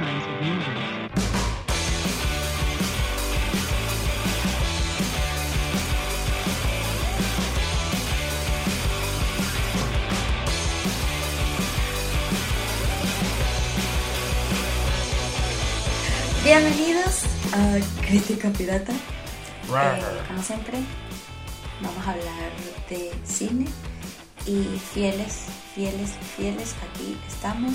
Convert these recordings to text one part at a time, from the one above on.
Of. Bienvenidos a Crítica Pirata. Eh, como siempre, vamos a hablar de cine y fieles, fieles, fieles. Aquí estamos.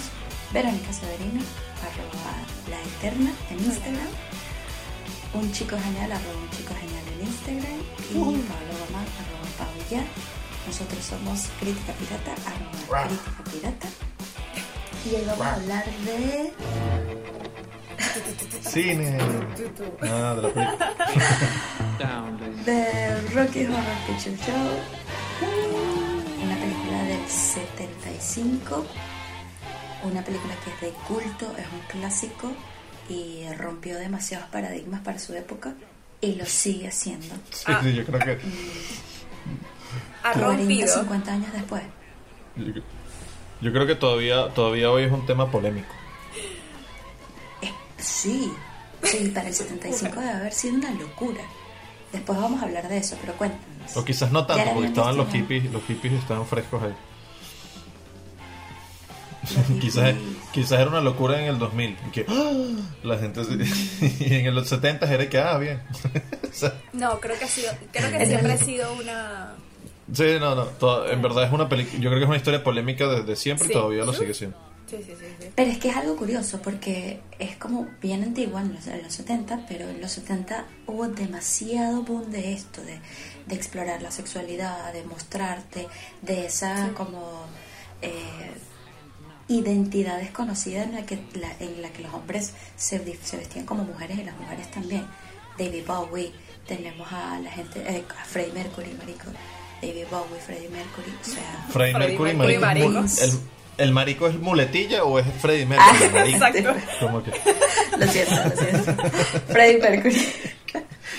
Verónica Severino, arroba la eterna en Instagram. Un chico genial, arroba un chico genial en Instagram. Y Pablo Román, arroba Pablo ya. Nosotros somos Crítica Pirata, arroba Crítica Pirata. Y hoy vamos a hablar de Cine. Ah, de la película. The Rocky Horror Picture Show, una película del 75, una película que es de culto, es un clásico y rompió demasiados paradigmas para su época y lo sigue haciendo. Sí, sí, yo creo que. ha 40, rompido. 50 años después. Yo, yo creo que todavía, todavía hoy es un tema polémico. Eh, sí, sí, para el 75 debe haber sido una locura. Después vamos a hablar de eso, pero cuéntanos. O quizás no tanto, porque estaban los hippies, los hippies estaban frescos ahí. Quizás, quizás era una locura en el 2000. Y que ¡ah! la gente. se- y en los 70 era que, ah, bien. O sea, No, creo que ha sido, creo que siempre ha sido una sí, no, no. todo- en verdad es una película. Yo creo que es una historia polémica desde siempre y Sí. todavía lo sigue siendo. Sí, sí, sí, sí. Pero es que es algo curioso porque es como bien antigua en los, en los 70, pero en los 70 hubo demasiado boom de esto, de, de explorar la sexualidad, de mostrarte, de esa como eh, identidad desconocida en la, que, la- en la que los hombres se, vestían como mujeres y las mujeres también. David Bowie, tenemos a la gente, eh, a Freddie Mercury, marico. David Bowie, Freddie Mercury, o sea... Freddie Freddie Mercury, Mercury, marico, marico. ¿El, ¿El marico es muletilla o es Freddie Mercury? Ah, marico? exacto. Como que. Lo siento, lo siento. Freddie Mercury,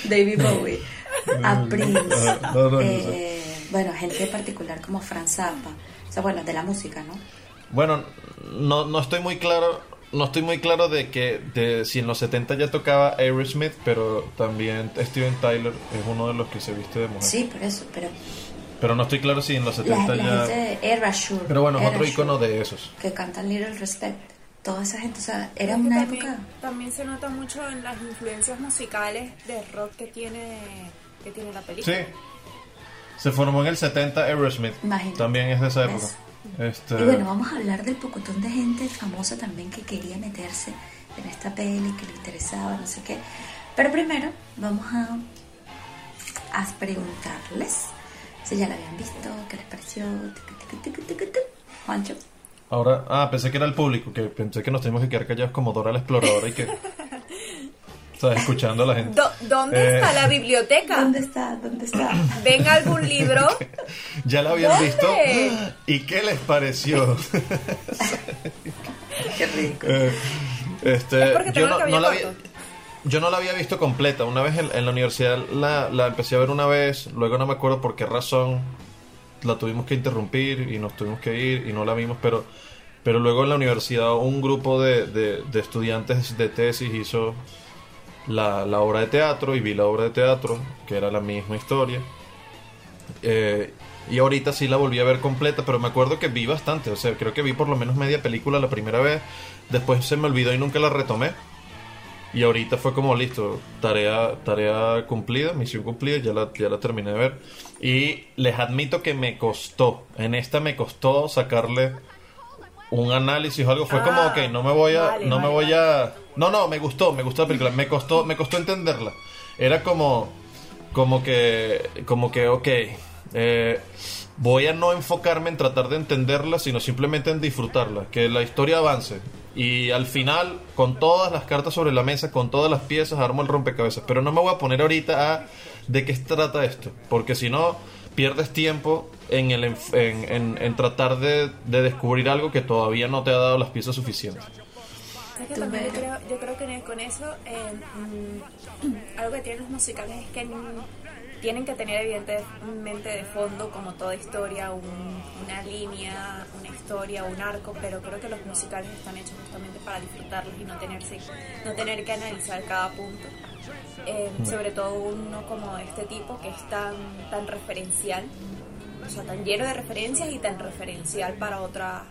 David Bowie, a Prince, Ah, no, no, no eh, bueno, gente particular como Franz Zappa, o sea, bueno, de la música, ¿no? Bueno, no, no estoy muy claro. No estoy muy claro de que de si en los 70 ya tocaba Aerosmith, pero también Steven Tyler es uno de los que se viste de mujer. Sí, por eso, pero Pero no estoy claro si en los la, 70 la ya. gente de Erasure, Pero bueno, es otro Erasure, icono de esos. que cantan Little Respect, toda esa gente, o sea, era una también, época... también se nota mucho en las influencias musicales de rock que tiene que tiene la película. Sí. Se formó en el 70 Aerosmith. Imagínate. También es de esa época. ¿Ves? Este, Y bueno, vamos a hablar del pocotón de gente famosa también que quería meterse en esta peli, que le interesaba, no sé qué. Pero primero vamos a, a preguntarles si ya la habían visto, qué les pareció. Juancho. Ahora, ah, pensé que era el público, que pensé que nos teníamos que quedar callados como Dora la exploradora y que. O sea, escuchando a la gente. ¿Dónde Eh. está la biblioteca? ¿Dónde está? ¿Dónde está? ¿Ven algún libro? ¿Ya la habían ¿Dónde? visto? ¿Y qué les pareció? qué ridículo. Eh, este, Es yo, no, no la había, yo no la había visto completa. Una vez en, en la universidad la, la empecé a ver una vez, luego no me acuerdo por qué razón la tuvimos que interrumpir y nos tuvimos que ir y no la vimos, pero, pero luego en la universidad un grupo de, de- de estudiantes de tesis hizo la, la obra de teatro y vi la obra de teatro, que era la misma historia. Eh, y ahorita sí la volví a ver completa, pero me acuerdo que vi bastante, o sea, creo que vi por lo menos media película la primera vez, después se me olvidó y nunca la retomé. Y ahorita fue como listo, tarea tarea cumplida, misión cumplida, ya la, ya la terminé de ver. Y les admito que me costó, en esta me costó sacarle un análisis o algo. Fue como, Ah, ok, no me voy a, vale, no me vale, voy a... No, no, me gustó, me gustó la película, me costó, me costó entenderla. Era como, como que, como que, ok, eh, voy a no enfocarme en tratar de entenderla, sino simplemente en disfrutarla, que la historia avance. Y al final, con todas las cartas sobre la mesa, con todas las piezas, armo el rompecabezas. Pero no me voy a poner ahorita a de qué se trata esto, porque si no, pierdes tiempo en, el, en, en- en tratar de, de descubrir algo que todavía no te ha dado las piezas suficientes. Es que también yo creo, yo creo que con eso eh, mm, algo que tienen los musicales es que tienen que tener evidentemente de fondo como toda historia un- una línea, una historia, un arco, pero creo que los musicales están hechos justamente para disfrutarlos y no, tenerse, no tener que analizar cada punto. Eh, sobre todo uno como este tipo que es tan, tan referencial, o sea, tan lleno de referencias y tan referencial para otra,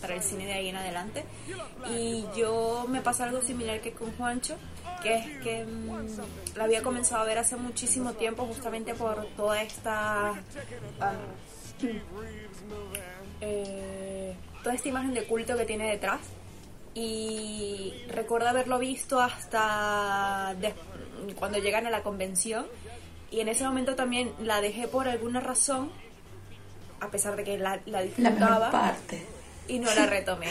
para el cine de ahí en adelante. Y yo me pasa algo similar que con Juancho, que es que mm, la había comenzado a ver hace muchísimo tiempo justamente por toda esta... eh, toda esta imagen de culto que tiene detrás y recuerdo haberlo visto hasta des- cuando llegan a la convención y en ese momento también la dejé por alguna razón a pesar de que la, la disfrutaba parte. y no la retomé.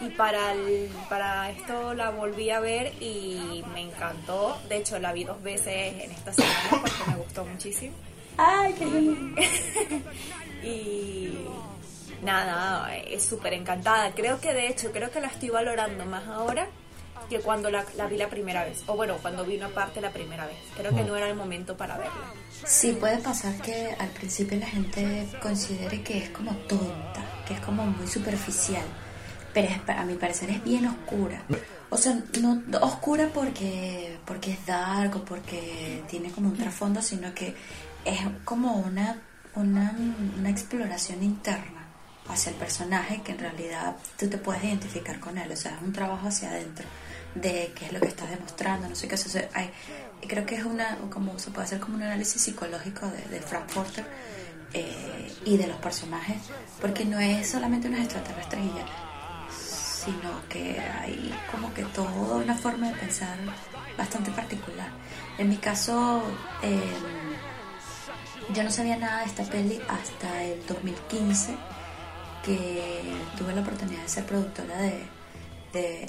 Y para, el- para esto la volví a ver y me encantó. De hecho, la vi dos veces en esta semana porque me gustó muchísimo. Ay, qué lindo. Y nada, es súper encantada. Creo que de hecho, creo que la estoy valorando más ahora que cuando la, la vi la primera vez. O bueno, cuando vi una parte la primera vez. Creo que no era el momento para verla. Sí, puede pasar que al principio la gente considere que es como tonta, que es como muy superficial, pero es- a mi parecer es bien oscura. O sea, no oscura porque, porque es dark o porque tiene como un trasfondo, sino que es como una, una, una exploración interna hacia el personaje que en realidad tú te puedes identificar con él, o sea, es un trabajo hacia adentro de qué es lo que estás demostrando, no sé qué, o hay- creo que es una, como se puede hacer como un análisis psicológico de, de Frankfurter eh, y de los personajes, porque no es solamente unos extraterrestres y ya, sino que hay como que toda una forma de pensar bastante particular. En mi caso, eh, yo no sabía nada de esta peli hasta el 2015, que tuve la oportunidad de ser productora de, de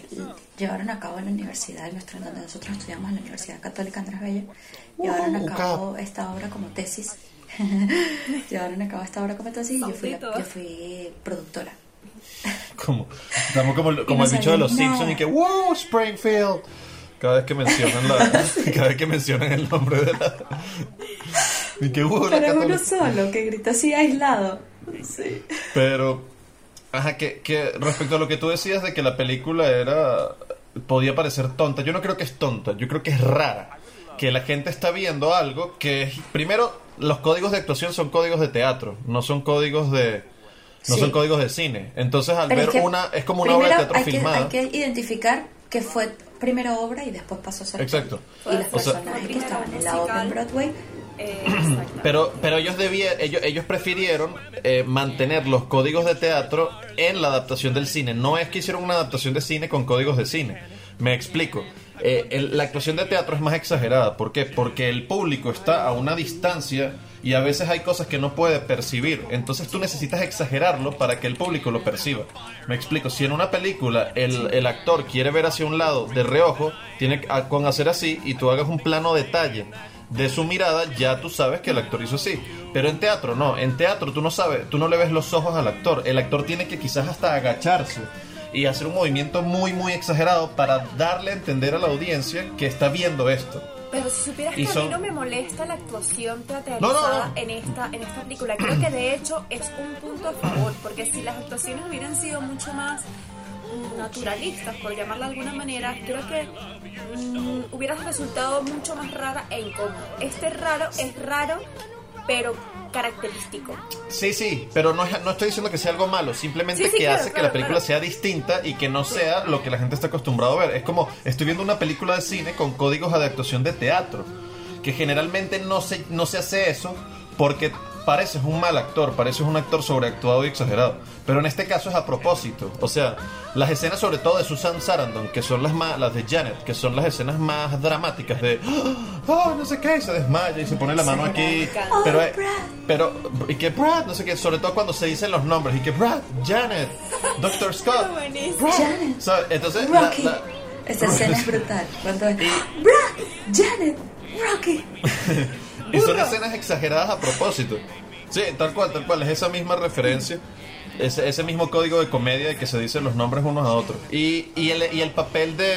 llevaron a cabo en la universidad, nuestra, donde nosotros estudiamos en la Universidad Católica Andrés Bello, llevaron a Uh, cabo esta obra como tesis. llevaron a cabo esta obra como tesis y yo fui, la- yo fui productora. Como, estamos como, como no el bicho de los sabía Simpsons nada. y que ¡Wow! Springfield. Cada vez que mencionan la, cada vez que mencionan el nombre de la y que "Uh, la Pero uno católica". solo, que grita así aislado. Sí. Pero, ajá, que, que respecto a lo que tú decías de que la película era. podía parecer tonta, yo no creo que es tonta, yo creo que es rara. Que la gente está viendo algo que es. Primero, los códigos de actuación son códigos de teatro, no son códigos de. No Sí. son códigos de cine. Entonces, al Pero ver es que una. Es como una obra de teatro hay que, filmada. hay que identificar que fue primero obra y después pasó a ser Exacto. Y los O sea- que estaban en la obra en. Broadway Eh. Pero, pero ellos ellos, ellos prefirieron eh, mantener los códigos de teatro en la adaptación del cine. No es que hicieron una adaptación de cine con códigos de cine. Me explico. Eh, el- la actuación de teatro es más exagerada. ¿Por qué? Porque el público está a una distancia y a veces hay cosas que no puede percibir. Entonces tú necesitas exagerarlo para que el público lo perciba. Me explico. Si en una película el, el actor quiere ver hacia un lado de reojo, tiene que- a- con hacer así y tú hagas un plano detalle de su mirada, ya tú sabes que el actor hizo así. Pero en teatro no, en teatro tú no sabes, tú no le ves los ojos al actor. El actor tiene que quizás hasta agacharse y hacer un movimiento muy muy exagerado para darle a entender a la audiencia que está viendo esto. Pero si supieras que a mí no me molesta la actuación teatralizada No, no, no. En, esta, en esta película, creo que de hecho es un punto a favor, porque si las actuaciones hubieran sido mucho más naturalistas, por llamarla de alguna manera, creo que mm, hubiera resultado mucho más rara e incómodo. Este raro es raro, pero característico. Sí, sí, pero no, no estoy diciendo que sea algo malo, simplemente Sí, sí, que claro, hace que la película claro. sea distinta y que no sea lo que la gente está acostumbrado a ver. Es como, estoy viendo una película de cine con códigos de actuación de teatro, que generalmente no se, no se hace eso porque pareces un mal actor, pareces un actor sobreactuado y exagerado. Pero en este caso es a propósito. O sea, las escenas sobre todo de Susan Sarandon, que son las más, las de Janet, que son las escenas más dramáticas de, oh, no sé qué, y se desmaya y se pone la mano aquí. Oh, Pero, eh, Brad. pero, y que Brad, no sé qué, sobre todo cuando se dicen los nombres, y que Brad, Janet, Dr. Scott, Buenísimo. Brad. Janet. ¿sabes? Entonces, la- Rocky. la- Esta escena es brutal. Cuando es Brad, Janet, Rocky. y son escenas exageradas a propósito. Sí, tal cual, tal cual, es esa misma referencia. ese, ese mismo código de comedia de que se dicen los nombres unos a otros. Y, y, el, y el papel de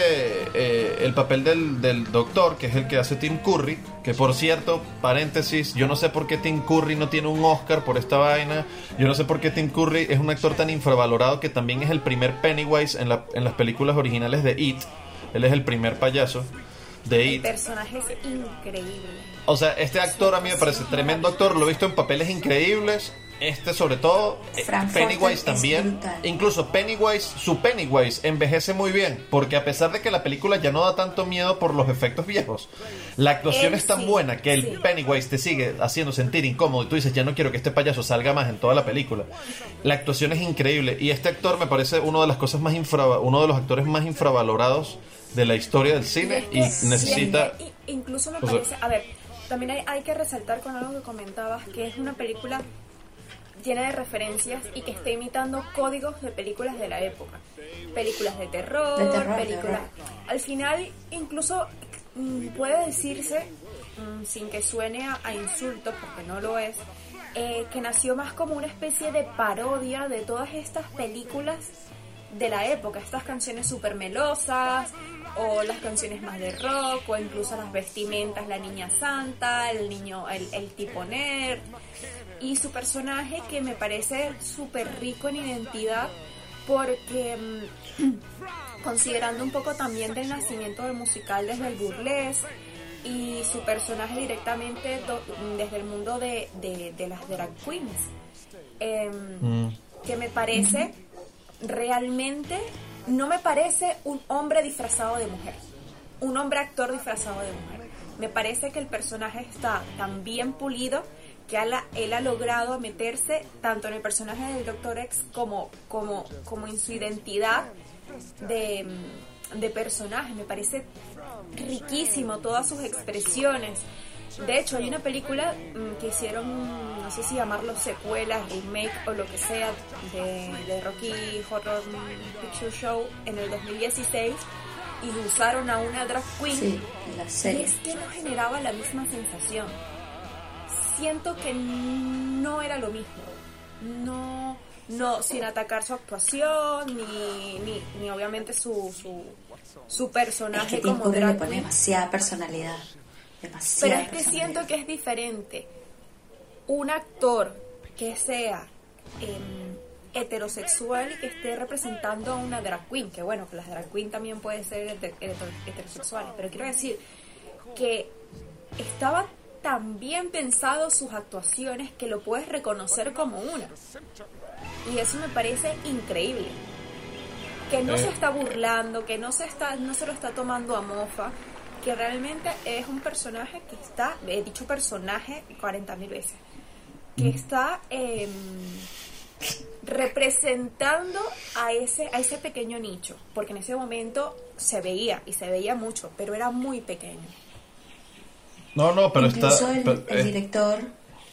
eh, el papel del, del doctor, que es el que hace Tim Curry, que por cierto, paréntesis, yo no sé por qué Tim Curry no tiene un Oscar por esta vaina. Yo no sé por qué Tim Curry es un actor tan infravalorado que también es el primer Pennywise en, la, en las películas originales de It. Él es el primer payaso de El It. personaje es increíble. O sea, este actor a mí me parece tremendo actor, lo he visto en papeles increíbles. Este sobre todo, eh, Frank Pennywise también. Incluso Pennywise, su Pennywise envejece muy bien, porque a pesar de que la película ya no da tanto miedo por los efectos viejos, la actuación Él es tan sí, buena que el sí. Pennywise te sigue haciendo sentir incómodo y tú dices, ya no quiero que este payaso salga más en toda la película. La actuación es increíble y este actor me parece uno de las cosas más infra, uno de los actores más infravalorados de la historia del cine y, es que- necesita y incluso me o sea- parece. A ver, también hay, hay que resaltar con algo que comentabas, que es una película llena de referencias y que está imitando códigos de películas de la época. Películas de terror, De terror, películas. terror. Al final, incluso mm, puede decirse, mm, sin que suene a, a insulto, porque no lo es, eh, que nació más como una especie de parodia de todas estas películas de la época, estas canciones súper melosas, o las canciones más de rock, o incluso las vestimentas, la niña santa, el niño, el, el tipo nerd, y su personaje que me parece súper rico en identidad, porque mm, considerando un poco también del nacimiento del musical desde el burlesque, y su personaje directamente do- desde el mundo de, de- de las drag queens. Em, Mm. que me parece realmente, no me parece un hombre disfrazado de mujer, un hombre actor disfrazado de mujer. Me parece que el personaje está tan bien pulido que él ha logrado meterse tanto en el personaje del Dr. X como, en su identidad de, de personaje. Me parece riquísimo todas sus expresiones. De hecho, hay una película mm, que hicieron, no sé si llamarlo secuela, remake o lo que sea, de, de Rocky Horror Picture Show en el 2016 y usaron a una drag queen. Sí, la Y serie. es que no generaba la misma sensación. Siento que no era lo mismo. No, no, sin atacar su actuación, ni, ni, ni obviamente su, su, su Es personaje que Tim como Curry le drag pone queen. demasiada personalidad. Pero es que siento que es diferente. Un actor que sea em, heterosexual y que esté representando a una drag queen, que bueno, que las drag queen también pueden ser heter- heter- heterosexuales, pero quiero decir que estaba tan bien pensado sus actuaciones que lo puedes reconocer como una. Y eso me parece increíble. Que no Eh. se está burlando, que no se está, no se lo está tomando a mofa, que realmente es un personaje que está, he dicho personaje 40 mil veces, que está em, representando a ese, a ese pequeño nicho, porque en ese momento se veía, y se veía mucho, pero era muy pequeño. No, no, pero Incluso está. el, pero, el eh, director,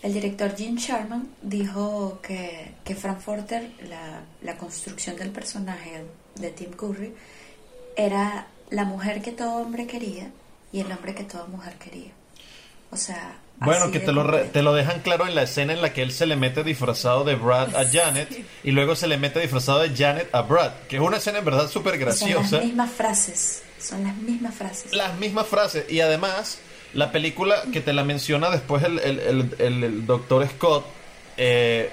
el director Jim Sharman dijo que, que Frankfurter, la, la construcción del personaje de Tim Curry, era la mujer que todo hombre quería y el hombre que toda mujer quería. O sea, Bueno, que te lo, re- te lo dejan claro en la escena en la que él se le mete disfrazado de Brad a Janet y luego se le mete disfrazado de Janet a Brad, que es una escena en verdad súper Y Son graciosa. las mismas frases, son las mismas frases. Las mismas frases y además la película que te la menciona después el, el, el- el- el doctor Scott, eh,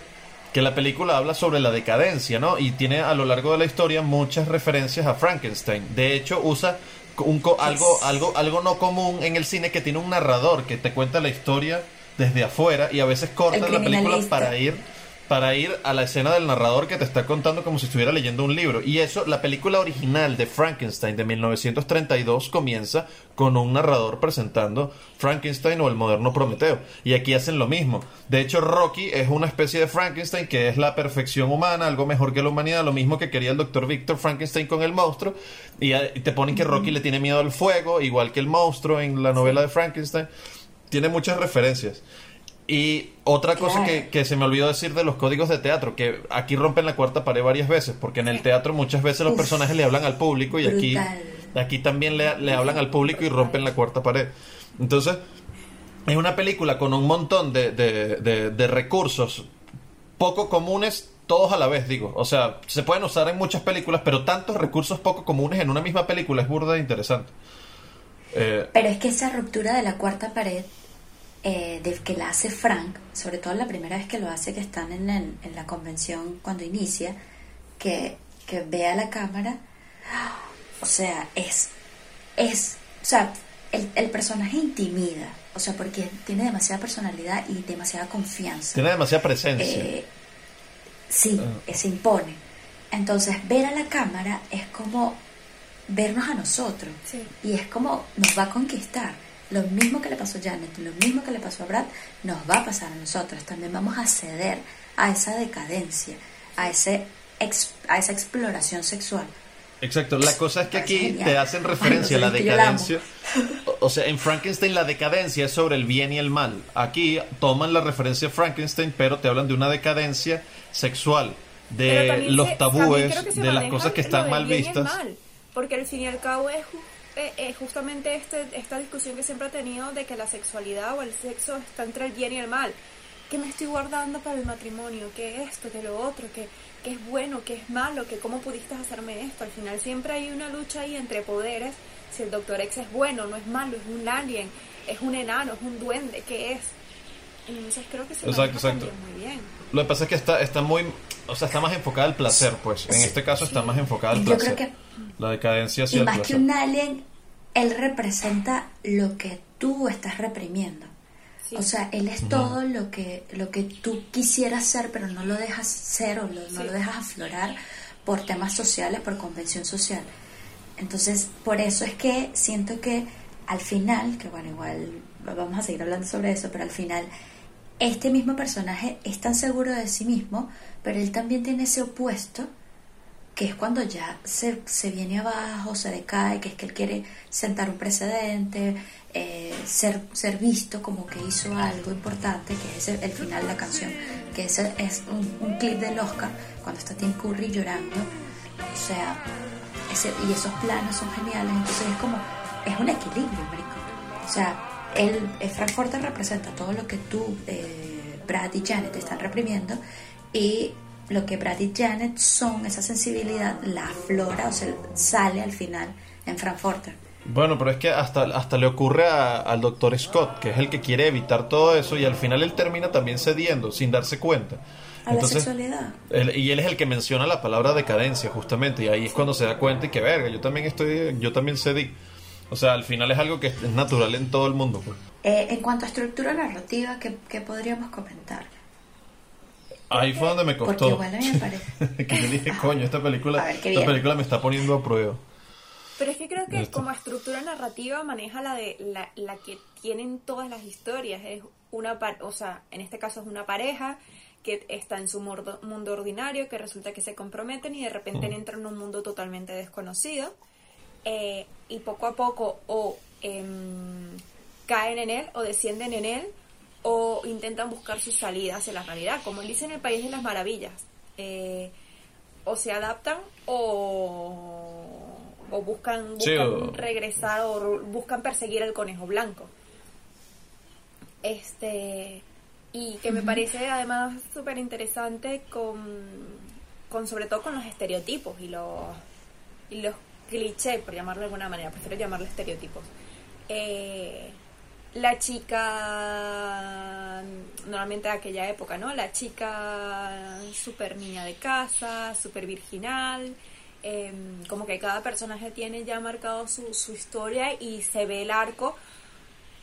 que la película habla sobre la decadencia, ¿no? Y tiene a lo largo de la historia muchas referencias a Frankenstein. De hecho, usa un co- algo, algo, algo no común en el cine que tiene un narrador que te cuenta la historia desde afuera y a veces corta la película para ir para ir a la escena del narrador que te está contando como si estuviera leyendo un libro. Y eso, la película original de Frankenstein de 1932 comienza con un narrador presentando Frankenstein o el moderno Prometeo. Y aquí hacen lo mismo. De hecho, Rocky es una especie de Frankenstein que es la perfección humana, algo mejor que la humanidad, lo mismo que quería el doctor Victor Frankenstein con el monstruo. Y eh, te ponen que Rocky le tiene miedo al fuego, igual que el monstruo en la novela de Frankenstein. Tiene muchas referencias. Y otra cosa que, que se me olvidó decir de los códigos de teatro, que aquí rompen la cuarta pared varias veces, porque en el teatro muchas veces los Uf. personajes le hablan al público y aquí, aquí también le, le hablan al público y rompen la cuarta pared. Entonces, es una película con un montón de, de- de- de recursos poco comunes todos a la vez, digo. O sea, se pueden usar en muchas películas, pero tantos recursos poco comunes en una misma película es burda e interesante. Eh, pero es que esa ruptura de la cuarta pared, eh, de que la hace Frank, sobre todo la primera vez que lo hace, que están en, en la convención cuando inicia, que, que ve a la cámara, o sea, es, es, o sea, el, el personaje intimida, o sea, porque tiene demasiada personalidad y demasiada confianza. Tiene demasiada presencia. Eh, sí, ah. se impone. Entonces, ver a la cámara es como vernos a nosotros. Y es como nos va a conquistar. Lo mismo que le pasó a Janet, lo mismo que le pasó a Brad, nos va a pasar a nosotros. También vamos a ceder a esa decadencia, a, ese a esa exploración sexual. Exacto, la cosa es que aquí te hacen referencia a la decadencia. O sea, en Frankenstein la decadencia es sobre el bien y el mal. Aquí toman la referencia a Frankenstein, pero te hablan de una decadencia sexual, de los tabúes, de las cosas que están mal vistas. porque al fin y al cabo es eh, eh, justamente este, esta discusión que siempre ha tenido de que la sexualidad o el sexo está entre el bien y el mal. ¿Qué me estoy guardando para el matrimonio? ¿Qué esto? ¿Qué lo otro? ¿Qué, qué es bueno? ¿Qué es malo? ¿Qué cómo pudiste hacerme esto? Al final siempre hay una lucha ahí entre poderes. Si el Doctor X es bueno, no es malo, es un alien, es un enano, es un duende, ¿qué es? Entonces creo que se exacto, exacto. muy bien. Lo que pasa es que está, está muy, o sea, está más enfocada al placer, pues. En este caso está más enfocada al placer. Yo creo que la decadencia hacia y más que un alien, él representa lo que tú estás reprimiendo. O sea, él es todo lo que, lo que tú quisieras ser, pero no lo dejas ser o no lo dejas aflorar por temas sociales, por convención social. Entonces, por eso es que siento que al final, que bueno, igual vamos a seguir hablando sobre eso, pero al final este mismo personaje es tan seguro de sí mismo, pero él también tiene ese opuesto, que es cuando ya se, se viene abajo, se decae, que es que él quiere sentar un precedente, eh, ser, ser visto como que hizo algo importante, que es el, final de la canción, que es, es un, clip del Oscar, cuando está Tim Curry llorando, o sea, ese, y esos planos son geniales, entonces es como, es un equilibrio, marico. O sea, el, el Frankfurter representa todo lo que tú, eh, Brad y Janet están reprimiendo, y lo que Brad y Janet son, esa sensibilidad, la flora, o sea, sale al final en Frankfurter. Bueno, pero es que hasta, hasta le ocurre al doctor Scott, que es el que quiere evitar todo eso, y al final él termina también cediendo, sin darse cuenta. A la sexualidad. y él es el que menciona la palabra decadencia, justamente, y ahí es cuando se da cuenta y que, verga, yo también estoy, yo también cedí. O sea, al final es algo que es natural en todo el mundo. Pues. Eh, en cuanto a estructura narrativa, ¿qué, podríamos comentar? Ahí fue donde me costó. Porque igual a mí me parece. que yo dije, coño, esta película, esta película me está poniendo a prueba. Pero es que creo que como estructura narrativa maneja la de la, la que tienen todas las historias. Es una o sea, en este caso es una pareja que está en su mundo, ordinario, que resulta que se comprometen y de repente entran en un mundo totalmente desconocido. Eh, y poco a poco o em, caen en él o descienden en él o intentan buscar sus salidas en la realidad, como él dice en el País de las Maravillas. Eh, o se adaptan o o buscan, regresar o buscan perseguir al conejo blanco. Este y que me parece además súper interesante con, con sobre todo con los estereotipos y los y los clichés por llamarlo de alguna manera prefiero llamarlo estereotipos eh, la chica normalmente de aquella época no la chica super niña de casa super virginal Em, como que cada personaje tiene ya marcado su, su historia y se ve el arco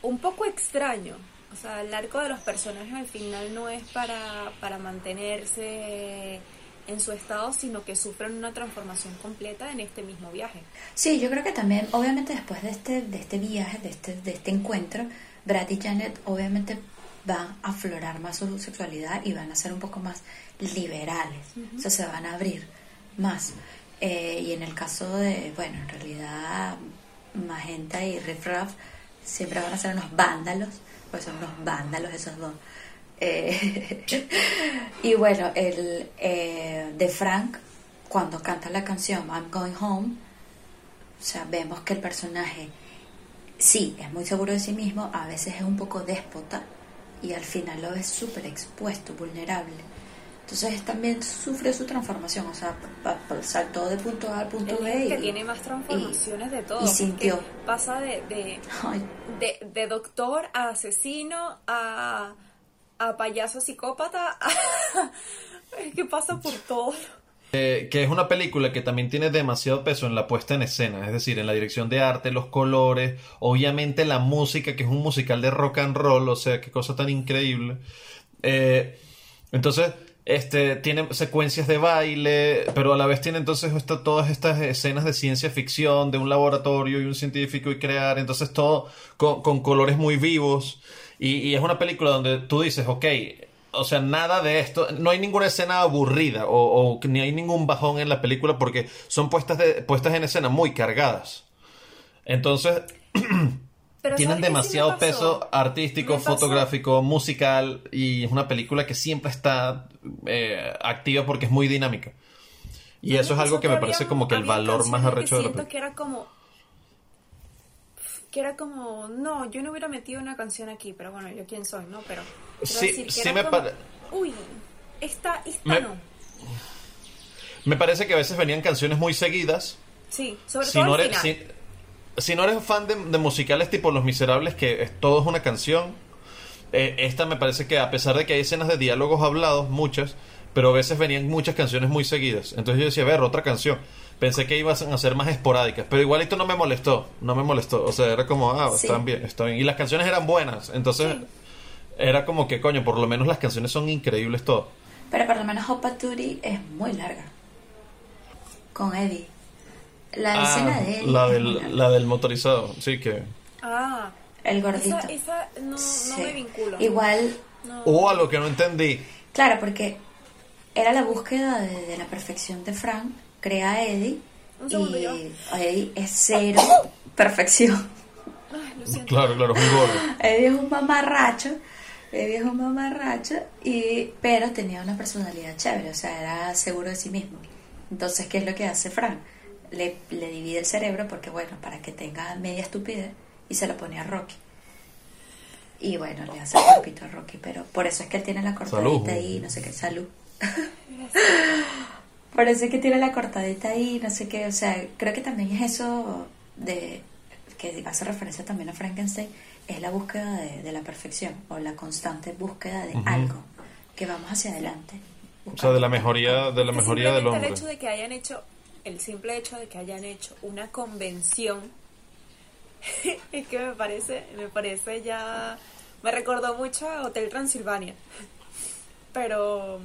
un poco extraño. O sea, el arco de los personajes al final no es para, para mantenerse en su estado, sino que sufren una transformación completa en este mismo viaje. Sí, yo creo que también, obviamente después de este, de este viaje, de este, de este encuentro, Brad y Janet obviamente van a aflorar más su sexualidad y van a ser un poco más liberales, o sea, se van a abrir más. Eh, y en el caso de, bueno, en realidad Magenta y Riff Raff siempre van a ser unos vándalos, pues son unos vándalos esos dos. Eh, y bueno, el eh, de Frank, cuando canta la canción I'm Going Home, o sea, vemos que el personaje sí es muy seguro de sí mismo, a veces es un poco déspota y al final lo ves súper expuesto, vulnerable. Entonces también sufrió su transformación, o sea, saltó de punto A al punto Él B. es que y- tiene más transformaciones de todo. y sintió. Pasa de, de, de doctor a asesino a, a payaso psicópata. que pasa por todo. Eh, que es una película que también tiene demasiado peso en la puesta en escena, es decir, en la dirección de arte, los colores, obviamente la música, que es un musical de rock and roll, o sea, qué cosa tan increíble. Eh, entonces, este, tiene secuencias de baile, pero a la vez tiene entonces todas estas escenas de ciencia ficción, de un laboratorio y un científico y crear, entonces todo con colores muy vivos. Y, y es una película donde tú dices, ok, o sea, nada de esto, no hay ninguna escena aburrida o, o ni hay ningún bajón en la película porque son puestas, de, puestas en escena muy cargadas. Entonces, Pero tienen ¿sabes qué sí me demasiado peso artístico, fotográfico, musical y es una película que siempre está eh, activa porque es muy dinámica. Y eso es algo que me parece como que el valor más arrecho de la película. que era como que era como no yo no hubiera metido una canción aquí pero bueno yo quién soy no pero Sí, decir que sí era me como, pare- uy esta esta Me- no Me parece que a veces venían canciones muy seguidas. sí sobre Si todo no, al eres, final si, si no eres fan de, de musicales tipo Los Miserables, que es, todo es una canción, eh, esta me parece que a pesar de que hay escenas de diálogos hablados, muchas, pero a veces venían muchas canciones muy seguidas. Entonces yo decía, a ver, otra canción. Pensé que iban a ser más esporádicas, pero igualito no me molestó, no me molestó. O sea, era como, ah, Sí. están bien, está bien. Y las canciones eran buenas, entonces Sí. era como que, coño, por lo menos las canciones son increíbles todo. Pero por lo menos Patootie es muy larga. Con Eddie. La Ah, escena de él. la, del, la del motorizado, sí que... ah El gordito. esa, esa no, no Sí. me vinculo Igual, no. Hubo algo que no entendí. claro, porque era la búsqueda de, de la perfección de Frank. Crea a Eddie. Un segundo, y. Eddie es cero perfección. Ay, lo siento Claro, claro, un gordo. Eddie es un mamarracho. Eddie es un mamarracho. Y, pero tenía una personalidad chévere. O sea, era seguro de sí mismo. Entonces, ¿qué es lo que hace Frank? Le, le divide el cerebro porque, bueno, para que tenga media estupidez. Y se lo pone a Rocky. Y bueno, le hace el cuerpito a Rocky. Pero por eso es que él tiene la cortadita ahí, no sé qué. Salud. Es que tiene la cortadita ahí, no sé qué. O sea, creo que también es eso de que hace referencia también a Frankenstein, es la búsqueda de, de la perfección o la constante búsqueda de algo que vamos hacia adelante. O sea, de la mejoría, de la mejoría del hombre. el hecho de que hayan hecho el simple hecho de que hayan hecho una convención es que me parece me parece ya me recordó mucho a Hotel Transilvania pero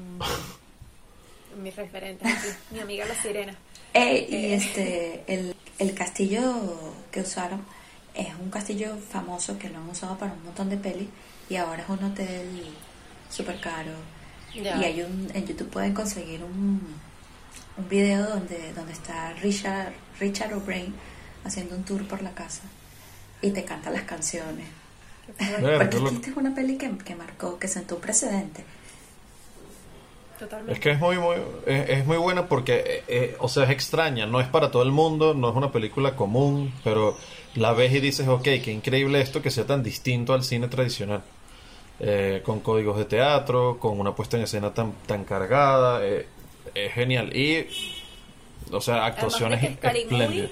mis referentes aquí, mi amiga la sirena Eh, y Eh. este, el, el castillo que usaron es un castillo famoso que lo han usado para un montón de pelis y ahora es un hotel súper caro. Ya. Y hay un, en YouTube pueden conseguir un, un video donde, donde está Richard, Richard O'Brien haciendo un tour por la casa y te canta las canciones. Porque esta es una peli que, que marcó, que sentó un precedente. Totalmente Es que es muy, muy, es, es muy buena porque, eh, eh, o sea, es extraña, no es para todo el mundo, no es una película común, pero la ves y dices, ok, qué increíble esto que sea tan distinto al cine tradicional. Eh, con códigos de teatro, con una puesta en escena tan, tan cargada, eh, es genial. Y, o sea, actuaciones espléndidas.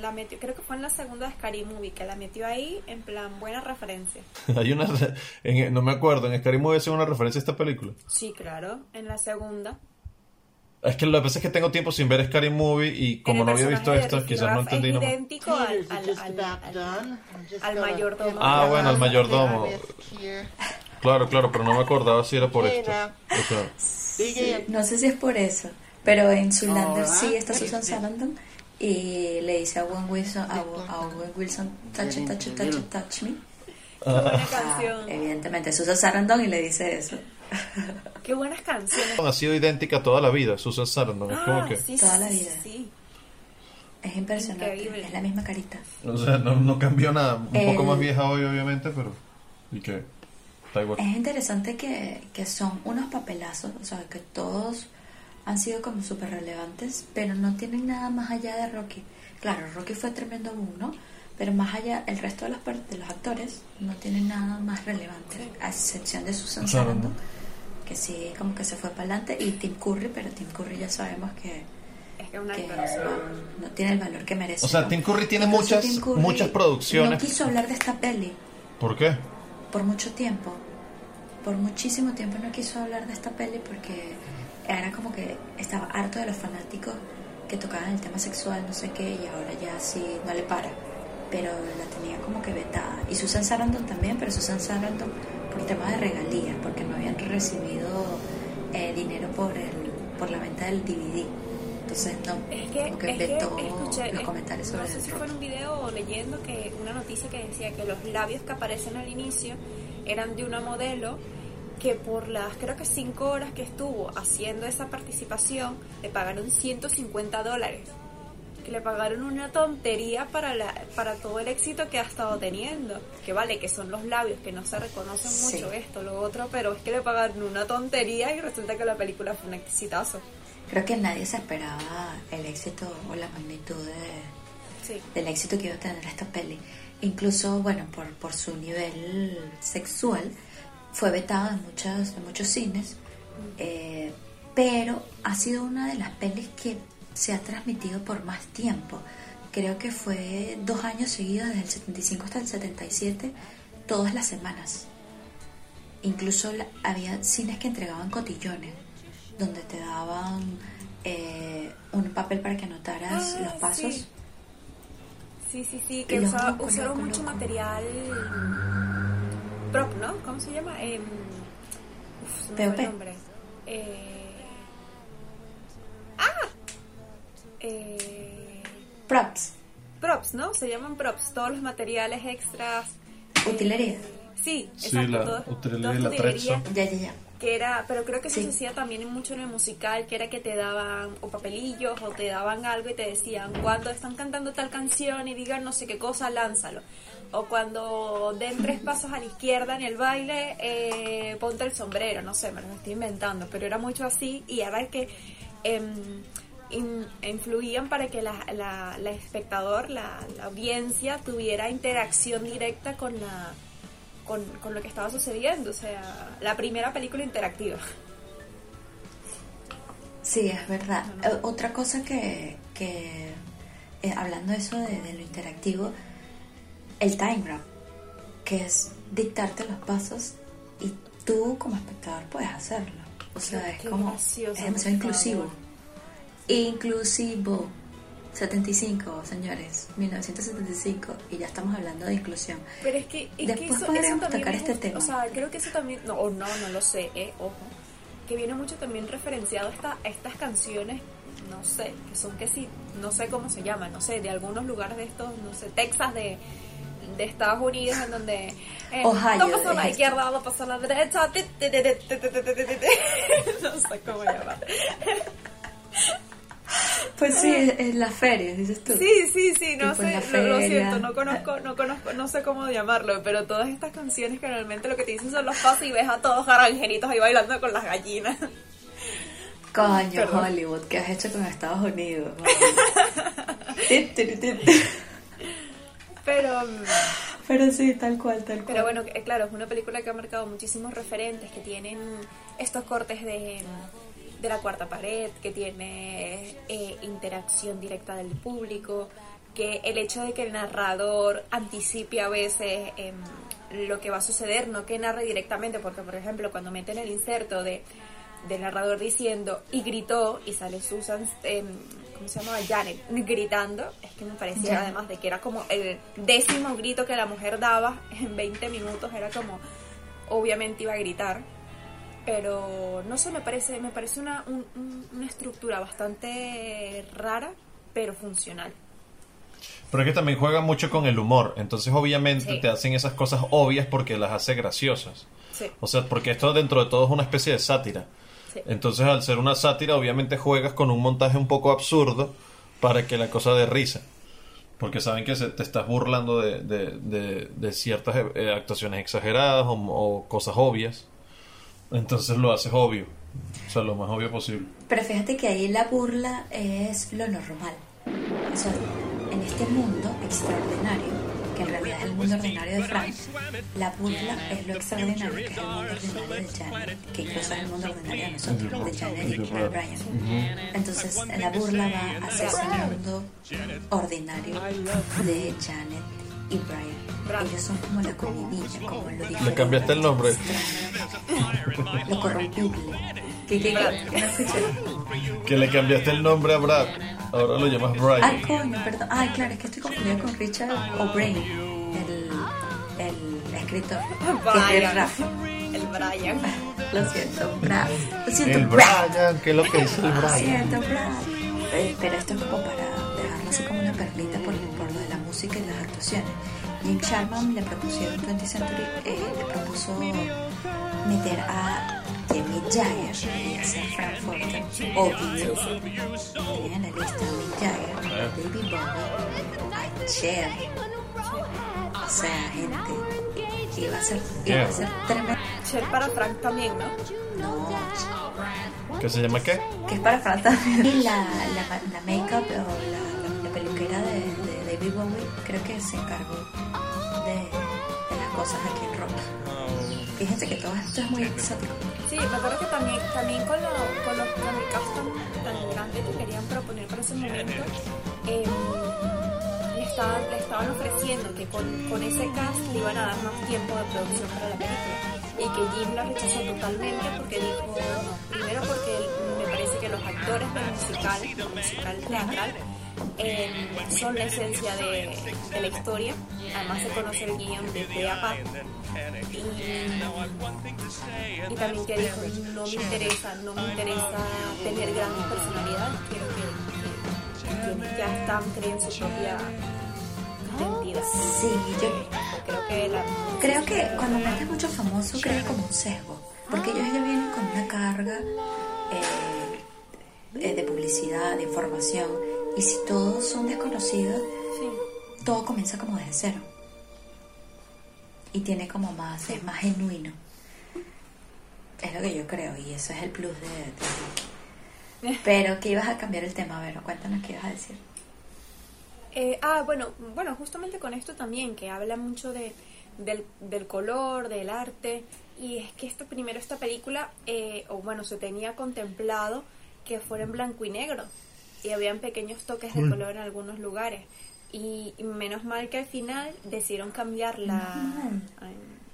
La metió creo que fue en la segunda de Scary Movie que la metió ahí en plan buena referencia. Hay una, en- no me acuerdo, en Scary Movie hace una referencia a esta película. sí claro en la segunda. Es que lo que pasa es que tengo tiempo sin ver Scary Movie y como no había visto esto, quizás no entendí es idéntico al, al, al, al- al mayordomo. Ah, bueno, al mayordomo. Claro, claro, pero no me acordaba si era por esto. O sea, No sé si es por eso, pero en Alright. sí está Susan Sarandon y le dice a Owen Wilson, a, a Owen Wilson, touch it, touch it, touch it, touch me. Qué buena Ah, canción. evidentemente, Susan Sarandon y le dice eso. Qué buenas canciones. ha sido idéntica toda la vida, Susan Sarandon. Es como Ah, que, sí, Toda la vida. sí. Es impresionante, Increíble. es la misma carita. o sea, no, no cambió nada. Un poco El- más vieja hoy, obviamente, pero. ¿Y qué? Está igual. Es interesante que, que son unos papelazos, o sea, que todos han sido como súper relevantes, pero no tienen nada más allá de Rocky. Claro, Rocky fue tremendo boom, ¿no? Pero más allá, el resto de los, de los actores no tienen nada más relevante, a excepción de Susan Sarandon. ¿no? que sí, como que se fue para adelante. Y Tim Curry, pero Tim Curry ya sabemos que, Es que una no, no tiene el valor que merece. O sea, ¿no? Tim Curry tiene Incluso muchas- Tim Curry muchas producciones. No quiso hablar de esta peli ¿Por qué? por mucho tiempo. Por muchísimo tiempo no quiso hablar de esta peli porque era como que estaba harto de los fanáticos que tocaban el tema sexual, no sé qué, y ahora ya sí no le para. Pero la tenía como que vetada. Y Susan Sarandon también, pero Susan Sarandon por tema de regalías, porque no habían recibido eh, dinero por el por la venta del DVD. Entonces no, Es que, como que es que vetó escuché, los es- comentarios sobre no sé si fue en un video o leyendo que una noticia que decía que los labios que aparecen al inicio eran de una modelo que por las creo que cinco horas que estuvo haciendo esa participación le pagaron 150 dólares que le pagaron una tontería para la, para todo el éxito que ha estado teniendo que vale que son los labios que no se reconocen Sí. mucho esto lo otro pero es que le pagaron una tontería y resulta que la película fue un exitazo Creo que nadie se esperaba el éxito o la magnitud de, sí del éxito que iba a tener esta peli. Incluso, bueno, por, por su nivel sexual, fue vetada en, muchas, en muchos cines, eh, pero ha sido una de las pelis que se ha transmitido por más tiempo. Creo que fue dos años seguidos, desde el 75 hasta el 77, todas las semanas. Incluso la- había cines que entregaban cotillones, donde te daban eh, un papel para que anotaras Ah, los pasos. sí. Sí, sí, sí, que usaron mucho material prop, ¿no? ¿Cómo se llama? Em, uf, POP. el nombre. Eh, ¡Ah! Eh, Props. props, ¿no? Se llaman props, todos los materiales extras. eh, Utilería. sí, Sí, exacto. la todo- utilería toda y la utilería. Ya, ya, ya. Que era, pero creo que eso Sí. se hacía también mucho en el musical, que era que te daban o papelillos o te daban algo y te decían cuando están cantando tal canción y digan no sé qué cosa, lánzalo. O cuando den tres pasos a la izquierda en el baile, eh, ponte el sombrero, no sé, me lo estoy inventando, pero era mucho así y era que em, in- influían para que la, la, la espectador, la, la audiencia tuviera interacción directa con la con, con lo que estaba sucediendo, o sea, la primera película interactiva. Sí, es verdad. Eh, Otra cosa que, que eh, hablando de eso de, de lo interactivo, el time wrap, que es dictarte los pasos y tú como espectador puedes hacerlo. O sea, Qué- es qué como es demasiado inclusivo. Inclusivo. 75, señores, 1975, y ya estamos hablando de inclusión. Pero es que, es después que eso, eso tocar este tema. O sea, creo que eso también, no, o no, no lo sé, eh, ojo, que viene mucho también referenciado esta, estas canciones, no sé, que son que sí, no sé cómo se llaman, no sé, de algunos lugares de estos, no sé, Texas de de Estados Unidos en donde eh, Ohio, no pasó la izquierda, no pasó la derecha, no sé cómo llamar. Pues sí, es, es la feria, dices tú. Sí, sí, sí, no en sé, lo, siento, no conozco, no conozco, no sé cómo llamarlo, pero todas estas canciones que realmente lo que te dicen son los pasos y ves a todos granjeritos ahí bailando con las gallinas. Coño, Perdón. Hollywood, ¿qué has hecho con Estados Unidos? Pero, mm, Pero sí, tal cual, tal cual. pero bueno, que- claro, es una película que ha marcado muchísimos referentes, que tienen estos cortes de, de la cuarta pared, que tiene eh, interacción directa del público, que el hecho de que el narrador anticipe a veces em, lo que va a suceder, no que narre directamente, porque por ejemplo cuando meten el inserto de del narrador diciendo y gritó y sale Susan, em, ¿cómo se llamaba? Janet, gritando, es que me parecía además de que era como el décimo grito que la mujer daba en 20 minutos, era como, obviamente iba a gritar, pero no sé, me parece, me parece una, un- un- una estructura bastante rara, pero funcional. Pero es que también juega mucho con el humor. Entonces, obviamente, Sí. te hacen esas cosas obvias porque las hace graciosas. Sí, O sea, porque esto dentro de todo es una especie de sátira. sí. Entonces, al ser una sátira, obviamente juegas con un montaje un poco absurdo para que la cosa dé risa. Porque saben que se- te estás burlando de, de- de- de ciertas eh, actuaciones exageradas o, o cosas obvias. Entonces lo haces obvio. O sea, lo más obvio posible. Pero fíjate que ahí la burla es lo normal. O sea, en este mundo extraordinario que en realidad es el mundo ordinario de Frank, la burla es lo extraordinario que es el mundo ordinario de Janet, que incluso es el mundo ordinario de nosotros, de Janet y de Brian. Entonces la burla va hacia ese mundo ordinario de Janet y Brian. Ellos son como la comidilla, como lo diferente. Le cambiaste el nombre. Lo corrompible. ¿Qué, qué, qué? ¿No escuché? Que le cambiaste el nombre a Brad. Ahora lo llamas Ay, Brian. coño, perdón. Ay, claro, es que estoy confundida con Richard O'Brien, el, el escritor. Que es. El Brian. Lo siento, Brad. Lo siento, El Brad. Brian, que es lo que dice el Lo Brian. siento, Brad. Pero esto es como para una perlita por, por lo de la música y las actuaciones. Jim Sharman le propusieron 20th Century, eh, le propuso meter a Jamie Jagger y hacer Frank Forten, obvio. Tenía en la lista a Mick Jagger, a David Bowie, a Cher. O sea, gente, iba a ser, iba a ser tremendo. Cher para Frank también, ¿no? No, ¿Qué se llama qué? que es para Fran también. Y la, la, la make-up o la, David Bowie creo que se encargó de, de las cosas aquí en Rocky. Fíjense que todo esto es muy exótico. Sí, me acuerdo que también, también con, lo, con, los, con el cast tan, tan grande que querían proponer para ese momento, eh, le, estaban, le estaban ofreciendo que con, con ese cast le iban a dar más tiempo de producción para la película. Y que Jim la rechazó totalmente porque dijo, no, primero porque me parece que los actores del musical, del musical teatral, eh, son la esencia de, de la historia. Además de conocer el guion de pe a pa. Y, y también que dijo, no me interesa, no me interesa tener grandes personalidades, quiero que, que quienes ya están creen su propia identidad. Sí, yo Creo que la creo que cuando metes mucho famoso crea como un sesgo. Porque ellos ya vienen con una carga eh, eh, de publicidad, de información. Y si todos son desconocidos, sí. todo comienza como desde cero. Y tiene como más, es más genuino. Es lo que yo creo, y eso es el plus de, de Ricky. Pero que ibas a cambiar el tema, a ver, cuéntanos qué ibas a decir. Eh, ah, bueno, bueno, justamente con esto también, que habla mucho de, del, del color, del arte, y es que esto, primero esta película, eh, o bueno, se tenía contemplado que fuera en blanco y negro, y habían pequeños toques de color en algunos lugares, y, menos mal que al final decidieron cambiar la,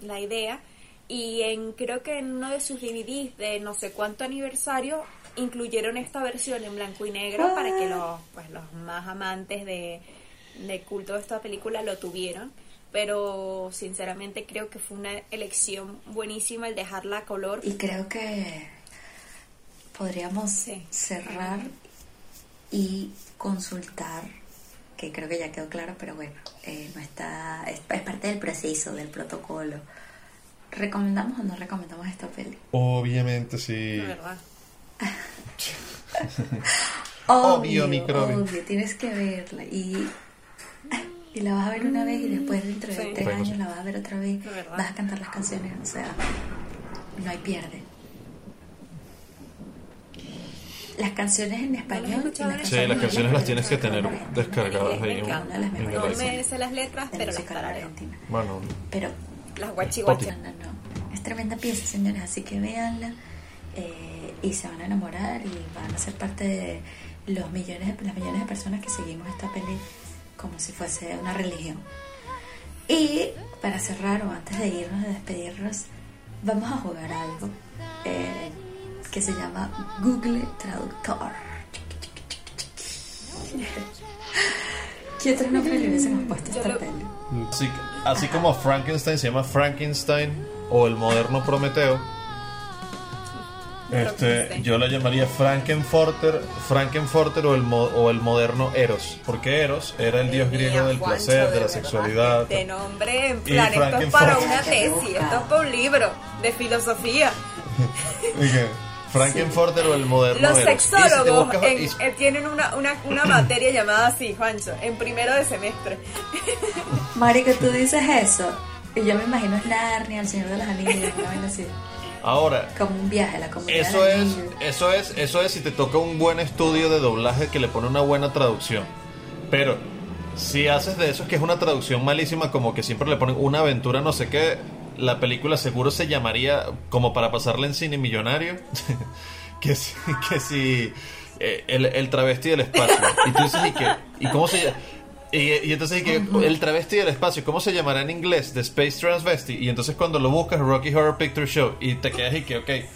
la idea, y en creo que en uno de sus DVDs de no sé cuánto aniversario incluyeron esta versión en blanco y negro para que los pues los más amantes de, de culto de esta película lo tuvieran. Pero sinceramente creo que fue una elección buenísima el dejarla a color. Y creo que podríamos Sí. cerrar y consultar, que creo que ya quedó claro, pero bueno, eh, no está, es, es parte del proceso, del protocolo. ¿Recomendamos o no recomendamos esta peli? Obviamente sí. verdad Obvio, microbio. obvio, tienes que verla y, y la vas a ver una vez y después dentro de Sí. tres años la vas a ver otra vez, vas a cantar las canciones, o sea, no hay pierde. Las canciones en español escuchado las en Sí, canciones las canciones las tienes que tener descargadas ahí de las no me sé las letras de pero las tarareo. Bueno, Pero las guachi no, guachi no, no. Es tremenda pieza, señores, así que véanla eh, y se van a enamorar y van a ser parte de los millones, las millones de personas que seguimos esta peli como si fuese una religión. Y para cerrar o antes de irnos, de despedirnos, vamos a jugar algo eh, que se llama Google Traductor. ¿Qué otro nombre le hubiésemos puesto a esta peli? así, así como Frankenstein se llama Frankenstein o el moderno Prometeo, este, yo la llamaría Frankenforter, Frankenforter o el, mo- o el moderno Eros, porque Eros era el dios griego del Juancho, placer, de la verdad, sexualidad. De nombre, en Y plan, esto es Frankenfurt. para una tesis, esto es para un libro de filosofía. ¿Y Frankenforter o el moderno Los si sexólogos buscas- en- y- eh, tienen una, una, una materia llamada así, Juancho, en primero de semestre. Marico, tú dices eso. Y yo me imagino es Narnia, el Señor de los Anillos, una vaina así. ahora, Como un viaje, la comunidad. Eso es, eso es, eso es si te toca un buen estudio de doblaje que le pone una buena traducción. Pero Si haces de eso, es que es una traducción malísima, como que siempre le ponen una aventura, no sé qué, la película seguro se llamaría, como para pasarla en cine millonario, que si, que si eh, el, el travesti del espacio. Y tú dices, ¿y, qué? ¿Y cómo se llama? Y, y entonces, ¿y qué? el travesti del espacio, ¿cómo se llamará en inglés? The Space Transvesti. Y entonces cuando lo buscas, Rocky Horror Picture Show, y te quedas y que, ok. El,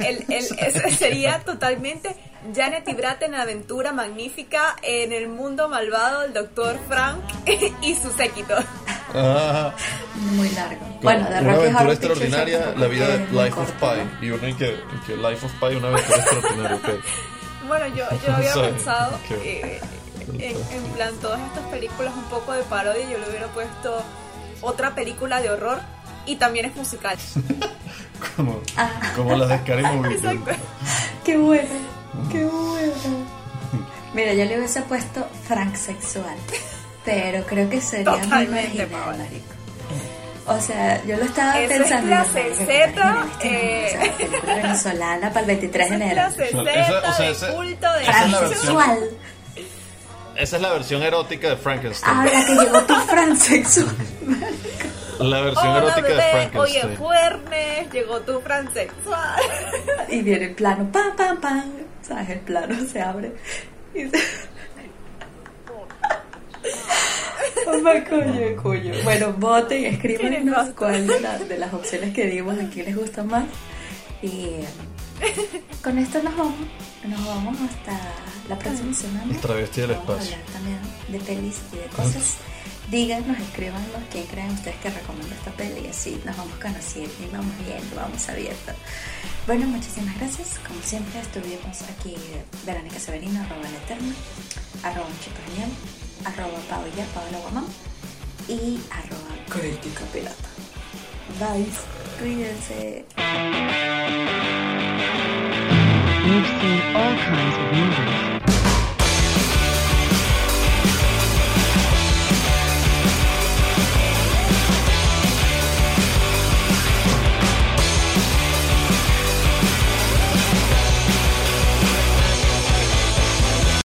el, el, ese sería totalmente Janet y Brat en aventura magnífica en el mundo malvado del Dr. Frank y su séquito. Ah, Muy largo. Bueno, de una aventura Horror extraordinaria, la vida de es Life of Pi. Y uno y que, y que Life of Pi, una aventura extraordinaria. Bueno, yo, yo había Sorry. pensado eh, en, en plan todas estas películas un poco de parodia, yo le hubiera puesto otra película de horror y también es musical. Como, Ah. como las de Scary Movie. Exacto. Qué bueno, qué bueno. Mira, yo le hubiese puesto Frank sexual, pero creo que sería muy Totalmente, marginal, marico. O sea, yo lo estaba Eso es pensando. clase Z, imagínate, eh. o sea, venezolana para el 23 de Esa es enero. clase Esa- Z o sea, de esa- culto de esa es la versión. sexual. Esa es la versión erótica de Frankenstein. Ah, la que llegó tu Frank sexual. La versión Hola erótica de bebé, Frankenstein. es viernes, llegó tu fransexual. Y viene el plano, pam, pam, pam. ¿Sabes? El plano se abre. Y se... Coño. Bueno, voten, escríbanos cuál de, la- de las opciones que dimos aquí les gusta más. Y con esto nos vamos. Nos vamos hasta la próxima semana. El travesti del Vamos a espacio. hablar también de pelis y de cosas. Díganos, escríbanos quién creen ustedes que recomienda esta peli y así nos vamos conociendo y vamos viendo, vamos abiertos. Bueno, muchísimas gracias. Como siempre, estuvimos aquí Verónica Severino, arroba la eterna, arroba un chico genial, arroba Paola, Paola Guamán y arroba crítica pirata. Bye, cuídense. We've seen all kinds of movies.